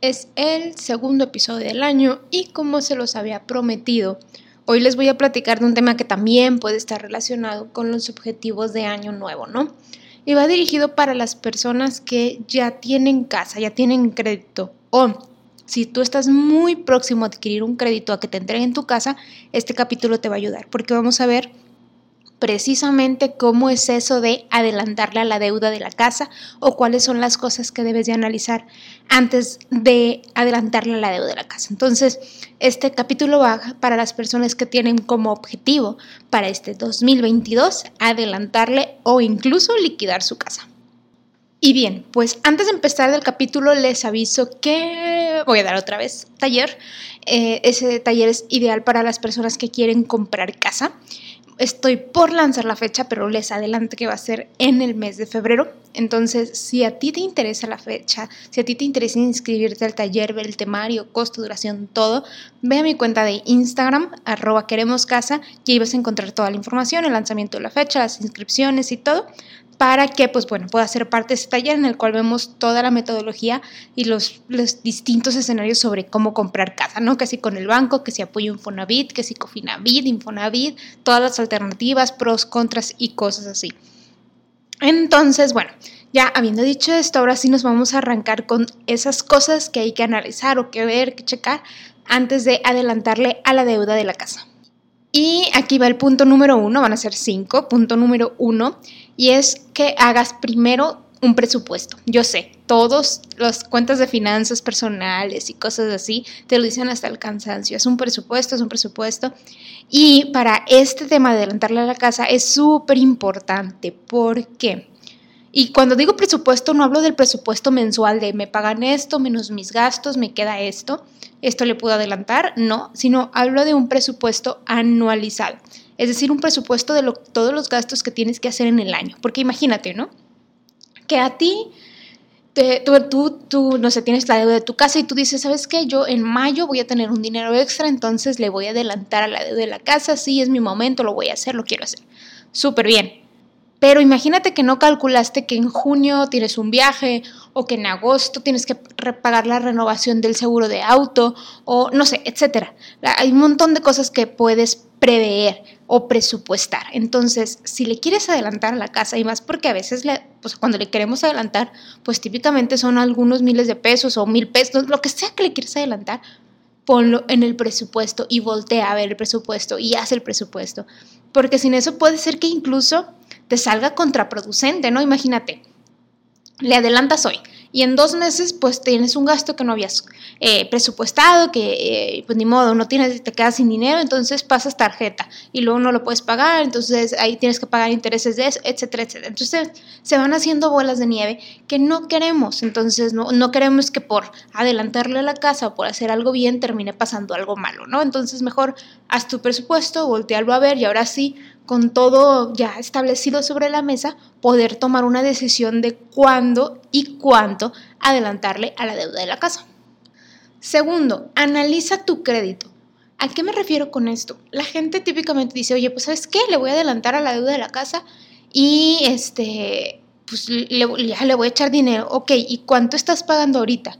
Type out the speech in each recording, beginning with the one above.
Es el segundo episodio del año y como se los había prometido, hoy les voy a platicar de un tema que también puede estar relacionado con los objetivos de año nuevo, ¿no? Y va dirigido para las personas que ya tienen casa, ya tienen crédito o si tú estás muy próximo a adquirir un crédito a que te entreguen tu casa, este capítulo te va a ayudar porque vamos a ver precisamente cómo es eso de adelantarle a la deuda de la casa o cuáles son las cosas que debes de analizar antes de adelantarle a la deuda de la casa. Entonces, este capítulo va para las personas que tienen como objetivo para este 2022 adelantarle o incluso liquidar su casa. Y bien, pues antes de empezar el capítulo les aviso que voy a dar otra vez taller. Eh, ese taller es ideal para las personas que quieren comprar casa. Estoy por lanzar la fecha, pero les adelanto que va a ser en el mes de febrero. Entonces, si a ti te interesa la fecha, si a ti te interesa inscribirte al taller, ver el temario, costo, duración, todo, ve a mi cuenta de Instagram, arroba queremos casa, y ahí vas a encontrar toda la información, el lanzamiento de la fecha, las inscripciones y todo para que, pues bueno, pueda ser parte de este taller en el cual vemos toda la metodología y los, los distintos escenarios sobre cómo comprar casa, ¿no? Que si con el banco, que si apoyo Infonavit, que si Cofinavit, Infonavit, todas las alternativas, pros, contras y cosas así. Entonces, bueno, ya habiendo dicho esto, ahora sí nos vamos a arrancar con esas cosas que hay que analizar o que ver, que checar antes de adelantarle a la deuda de la casa. Y aquí va el punto número uno, van a ser cinco. Punto número uno, y es que hagas primero un presupuesto. Yo sé, todos las cuentas de finanzas personales y cosas así te lo dicen hasta el cansancio. Es un presupuesto, es un presupuesto. Y para este tema de adelantarle a la casa es súper importante. ¿Por qué? Y cuando digo presupuesto, no hablo del presupuesto mensual de me pagan esto menos mis gastos, me queda esto, esto le puedo adelantar, no, sino hablo de un presupuesto anualizado. Es decir, un presupuesto de todos los gastos que tienes que hacer en el año. Porque imagínate, ¿no? Que a ti, tú, tú, tú, no sé, tienes la deuda de tu casa y tú dices, ¿sabes qué? Yo en mayo voy a tener un dinero extra, entonces le voy a adelantar a la deuda de la casa, sí, es mi momento, lo voy a hacer, lo quiero hacer. Súper bien. Pero imagínate que no calculaste que en junio tienes un viaje o que en agosto tienes que pagar la renovación del seguro de auto o no sé, etcétera. Hay un montón de cosas que puedes prever o presupuestar. Entonces, si le quieres adelantar a la casa y más porque a veces pues cuando le queremos adelantar, pues típicamente son algunos miles de pesos o mil pesos, lo que sea que le quieras adelantar, ponlo en el presupuesto y voltea a ver el presupuesto y haz el presupuesto. Porque sin eso puede ser que incluso te salga contraproducente, ¿no? Imagínate, le adelantas hoy y en dos meses pues tienes un gasto que no habías eh, presupuestado, que eh, pues ni modo, no tienes, te quedas sin dinero, entonces pasas tarjeta y luego no lo puedes pagar, entonces ahí tienes que pagar intereses de eso, etcétera, etcétera. Entonces se van haciendo bolas de nieve que no queremos, entonces no, no queremos que por adelantarle a la casa o por hacer algo bien termine pasando algo malo, ¿no? Entonces mejor haz tu presupuesto, voltearlo a ver y ahora sí con todo ya establecido sobre la mesa, poder tomar una decisión de cuándo y cuánto adelantarle a la deuda de la casa. Segundo, analiza tu crédito. ¿A qué me refiero con esto? La gente típicamente dice, oye, pues ¿sabes qué? Le voy a adelantar a la deuda de la casa y este, pues ya le voy a echar dinero. Ok, ¿y cuánto estás pagando ahorita?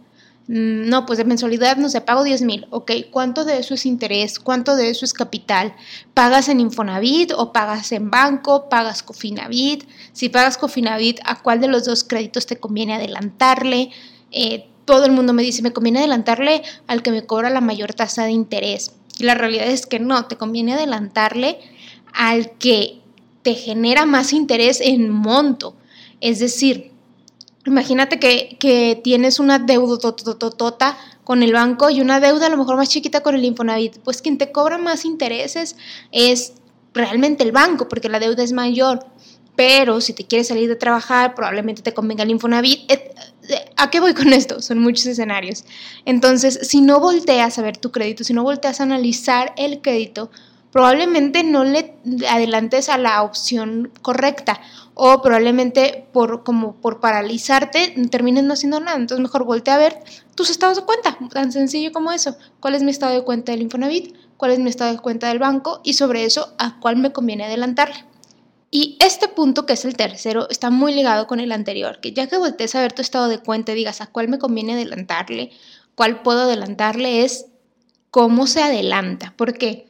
Mm, no, pues de mensualidad no sé, pago 10 mil, ok, ¿cuánto de eso es interés? ¿Cuánto de eso es capital? ¿Pagas en Infonavit o pagas en banco? ¿Pagas Cofinavit? Si pagas Cofinavit, ¿a cuál de los dos créditos te conviene adelantarle? Eh, todo el mundo me dice, me conviene adelantarle al que me cobra la mayor tasa de interés. Y la realidad es que no, te conviene adelantarle al que te genera más interés en monto. Es decir, Imagínate que, tienes una deuda totototota con el banco y una deuda a lo mejor más chiquita con el Infonavit. Pues quien te cobra más intereses es realmente el banco, porque la deuda es mayor. Pero si te quieres salir de trabajar, probablemente te convenga el Infonavit. ¿A qué voy con esto? Son muchos escenarios. Entonces, si no volteas a ver tu crédito, si no volteas a analizar el crédito, probablemente no le adelantes a la opción correcta o probablemente por como por paralizarte termines no haciendo nada. Entonces mejor voltea a ver tus estados de cuenta, tan sencillo como eso. ¿Cuál es mi estado de cuenta del Infonavit? ¿Cuál es mi estado de cuenta del banco? Y sobre eso, ¿a cuál me conviene adelantarle? Y este punto, que es el tercero, está muy ligado con el anterior, que ya que voltees a ver tu estado de cuenta digas a cuál me conviene adelantarle, cuál puedo adelantarle, es cómo se adelanta. ¿Por qué?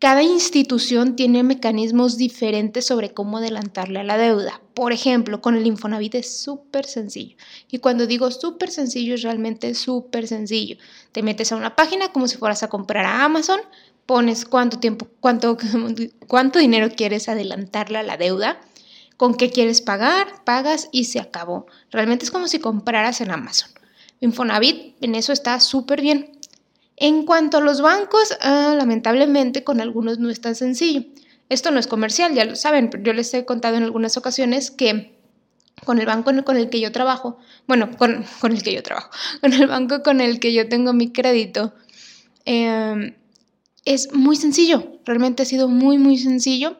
Cada institución tiene mecanismos diferentes sobre cómo adelantarle a la deuda. Por ejemplo, con el Infonavit es súper sencillo. Y cuando digo súper sencillo, es realmente súper sencillo. Te metes a una página como si fueras a comprar a Amazon, pones cuánto tiempo, cuánto, dinero quieres adelantarle a la deuda, con qué quieres pagar, pagas y se acabó. Realmente es como si compraras en Amazon. Infonavit en eso está súper bien. En cuanto a los bancos, ah, lamentablemente con algunos no es tan sencillo. Esto no es comercial, ya lo saben, pero yo les he contado en algunas ocasiones que con el banco con el que yo trabajo, bueno, con, el que yo trabajo, con el banco con el que yo tengo mi crédito, em, es muy sencillo, realmente ha sido muy, muy sencillo.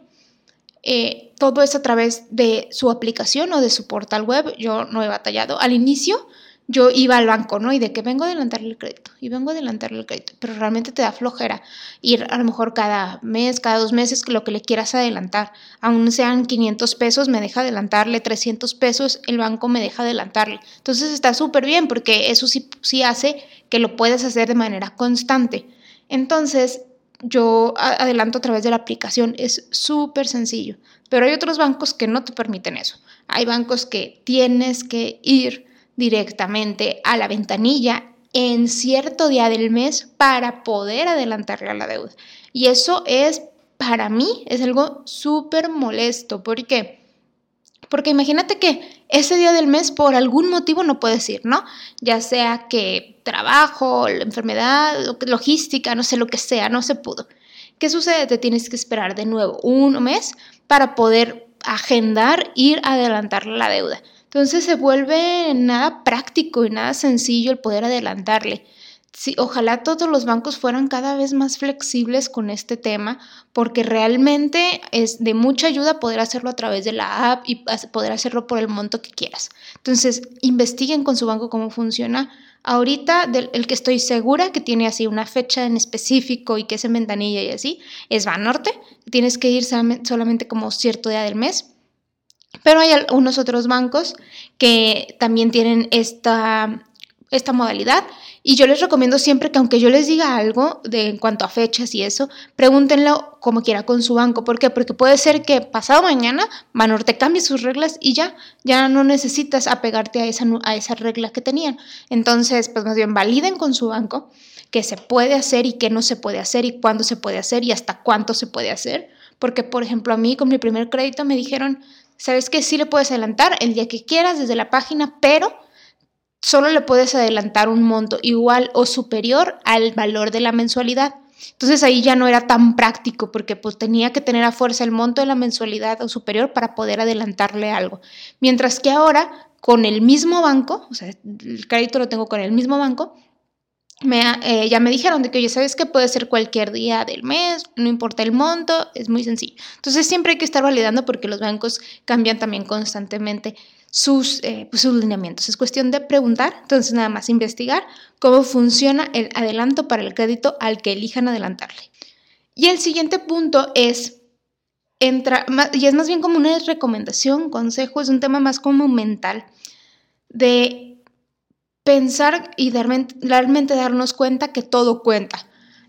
Eh, todo es a través de su aplicación o de su portal web, yo no he batallado. Al inicio yo iba al banco, ¿no? Y de que vengo a adelantarle el crédito, y vengo a adelantarle el crédito, pero realmente te da flojera ir a lo mejor cada mes, cada dos meses, lo que le quieras adelantar, aún sean 500 pesos, me deja adelantarle, 300 pesos, el banco me deja adelantarle. Entonces está súper bien porque eso sí, sí hace que lo puedas hacer de manera constante. Entonces, yo adelanto a través de la aplicación, es súper sencillo, pero hay otros bancos que no te permiten eso. Hay bancos que tienes que ir directamente a la ventanilla en cierto día del mes para poder adelantarle a la deuda. Y eso es, para mí, es algo súper molesto. ¿Por qué? Porque imagínate que ese día del mes por algún motivo no puedes ir, ¿no? Ya sea que trabajo, enfermedad, logística, no sé lo que sea, no se pudo. ¿Qué sucede? Te tienes que esperar de nuevo un mes para poder agendar, ir a adelantarle la deuda. Entonces se vuelve nada práctico y nada sencillo el poder adelantarle. Sí, ojalá todos los bancos fueran cada vez más flexibles con este tema, porque realmente es de mucha ayuda poder hacerlo a través de la app y poder hacerlo por el monto que quieras. Entonces, investiguen con su banco cómo funciona. Ahorita, el que estoy segura que tiene así una fecha en específico y que es en ventanilla y así, es Banorte. Tienes que ir solamente como cierto día del mes pero hay algunos otros bancos que también tienen esta, esta modalidad y yo les recomiendo siempre que aunque yo les diga algo de en cuanto a fechas y eso, pregúntenlo como quiera con su banco. ¿Por qué? Porque puede ser que pasado mañana Banorte cambie sus reglas y ya, ya no necesitas apegarte a esa, a esa regla que tenían. Entonces, pues más bien validen con su banco qué se puede hacer y qué no se puede hacer y cuándo se puede hacer y hasta cuánto se puede hacer. Porque, por ejemplo, a mí con mi primer crédito me dijeron, sabes que sí le puedes adelantar el día que quieras desde la página, pero solo le puedes adelantar un monto igual o superior al valor de la mensualidad. Entonces ahí ya no era tan práctico porque pues tenía que tener a fuerza el monto de la mensualidad o superior para poder adelantarle algo. Mientras que ahora con el mismo banco, o sea, el crédito lo tengo con el mismo banco, me, eh, ya me dijeron de que, oye, ¿sabes que puede ser cualquier día del mes? No importa el monto, es muy sencillo. Entonces siempre hay que estar validando porque los bancos cambian también constantemente sus, eh, pues, sus lineamientos. Es cuestión de preguntar, entonces nada más investigar cómo funciona el adelanto para el crédito al que elijan adelantarle. Y el siguiente punto es, entra, y es más bien como una recomendación, consejo, es un tema más como mental, de pensar y realmente darnos cuenta que todo cuenta.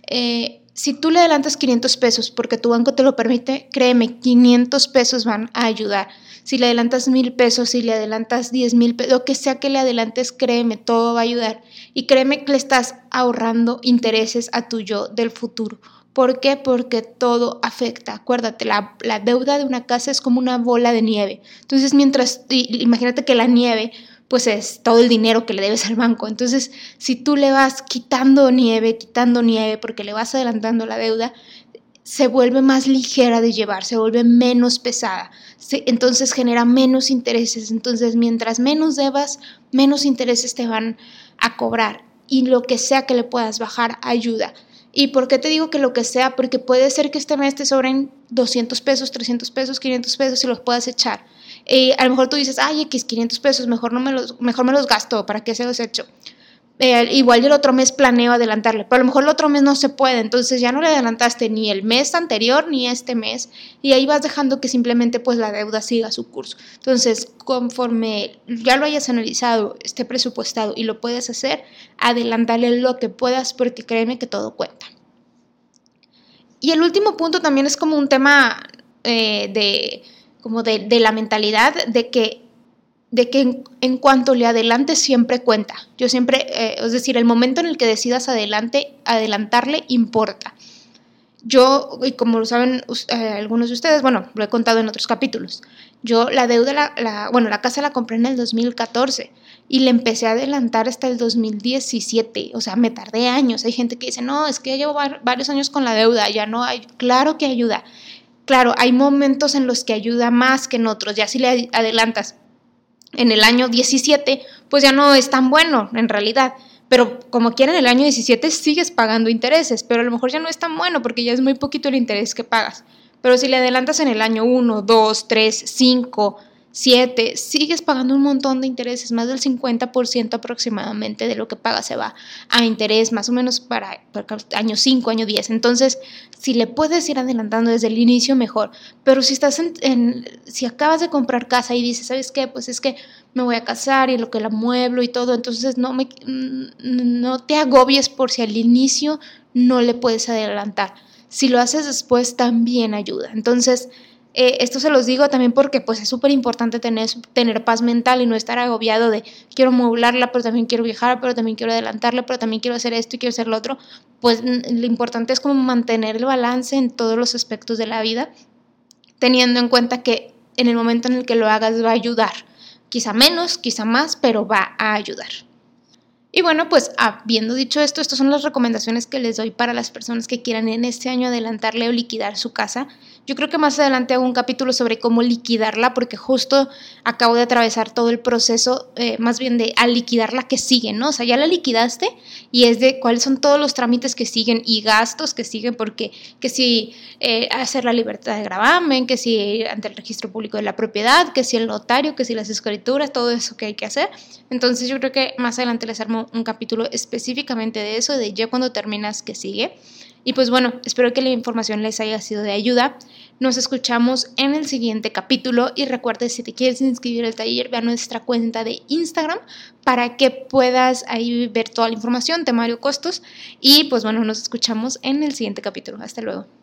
Eh, si tú le adelantas 500 pesos porque tu banco te lo permite, créeme, 500 pesos van a ayudar. Si le adelantas mil pesos, si le adelantas 10 mil pesos, lo que sea que le adelantes, créeme, todo va a ayudar. Y créeme que le estás ahorrando intereses a tu yo del futuro. ¿Por qué? Porque todo afecta. Acuérdate, la, la deuda de una casa es como una bola de nieve. Entonces, mientras, imagínate que la nieve pues es todo el dinero que le debes al banco. Entonces, si tú le vas quitando nieve, quitando nieve, porque le vas adelantando la deuda, se vuelve más ligera de llevar, se vuelve menos pesada, entonces genera menos intereses, entonces mientras menos debas, menos intereses te van a cobrar y lo que sea que le puedas bajar ayuda. ¿Y por qué te digo que lo que sea? Porque puede ser que este mes te sobren 200 pesos, 300 pesos, 500 pesos y los puedas echar. Y a lo mejor tú dices, ay, X, 500 pesos, mejor, no me los, mejor me los gasto, ¿para qué se los echo? Eh, igual el otro mes planeo adelantarle, pero a lo mejor el otro mes no se puede, entonces ya no le adelantaste ni el mes anterior ni este mes y ahí vas dejando que simplemente pues la deuda siga su curso. Entonces, conforme ya lo hayas analizado, esté presupuestado y lo puedes hacer, adelantarle lo que puedas porque créeme que todo cuenta. Y el último punto también es como un tema eh, de, como de, de la mentalidad de que de que en, cuanto le adelante siempre cuenta. Yo siempre, eh, es decir, el momento en el que decidas adelante, adelantarle importa. Yo, y como lo saben eh, algunos de ustedes, bueno, lo he contado en otros capítulos, yo la deuda, la, bueno, la casa la compré en el 2014 y le empecé a adelantar hasta el 2017, o sea, me tardé años. Hay gente que dice, no, es que llevo varios años con la deuda, ya no hay, claro que ayuda. Claro, hay momentos en los que ayuda más que en otros, ya si le adelantas en el año 17, pues ya no es tan bueno en realidad. Pero como quiera en el año 17 sigues pagando intereses, pero a lo mejor ya no es tan bueno porque ya es muy poquito el interés que pagas. Pero si le adelantas en el año 1, 2, 3, 5, 7, sigues pagando un montón de intereses, más del 50% aproximadamente de lo que pagas se va a interés, más o menos para, año 5, año 10. Entonces, si le puedes ir adelantando desde el inicio, mejor. Pero si estás en, si acabas de comprar casa y dices, ¿sabes qué? Pues es que me voy a casar y lo que la mueblo y todo, entonces no, me, no te agobies por si al inicio no le puedes adelantar. Si lo haces después, también ayuda. Entonces, eh, esto se los digo también porque pues es súper importante tener, tener paz mental y no estar agobiado de quiero modularla, pero también quiero viajar, pero también quiero adelantarla, pero también quiero hacer esto y quiero hacer lo otro. Pues lo importante es como mantener el balance en todos los aspectos de la vida, teniendo en cuenta que en el momento en el que lo hagas va a ayudar. Quizá menos, quizá más, pero va a ayudar. Y bueno, pues habiendo dicho esto, estas son las recomendaciones que les doy para las personas que quieran en este año adelantarle o liquidar su casa. Yo creo que más adelante hago un capítulo sobre cómo liquidarla, porque justo acabo de atravesar todo el proceso, eh, más bien de al liquidar la que sigue, ¿no? O sea, ya la liquidaste y es de cuáles son todos los trámites que siguen y gastos que siguen, porque que si eh, hacer la libertad de gravamen, que si ante el registro público de la propiedad, que si el notario, que si las escrituras, todo eso que hay que hacer. Entonces yo creo que más adelante les armo un capítulo específicamente de eso, de ya cuando terminas que sigue. Y pues bueno, espero que la información les haya sido de ayuda. Nos escuchamos en el siguiente capítulo y recuerda si te quieres inscribir al taller, ve a nuestra cuenta de Instagram para que puedas ahí ver toda la información, temario, costos y pues bueno, nos escuchamos en el siguiente capítulo. Hasta luego.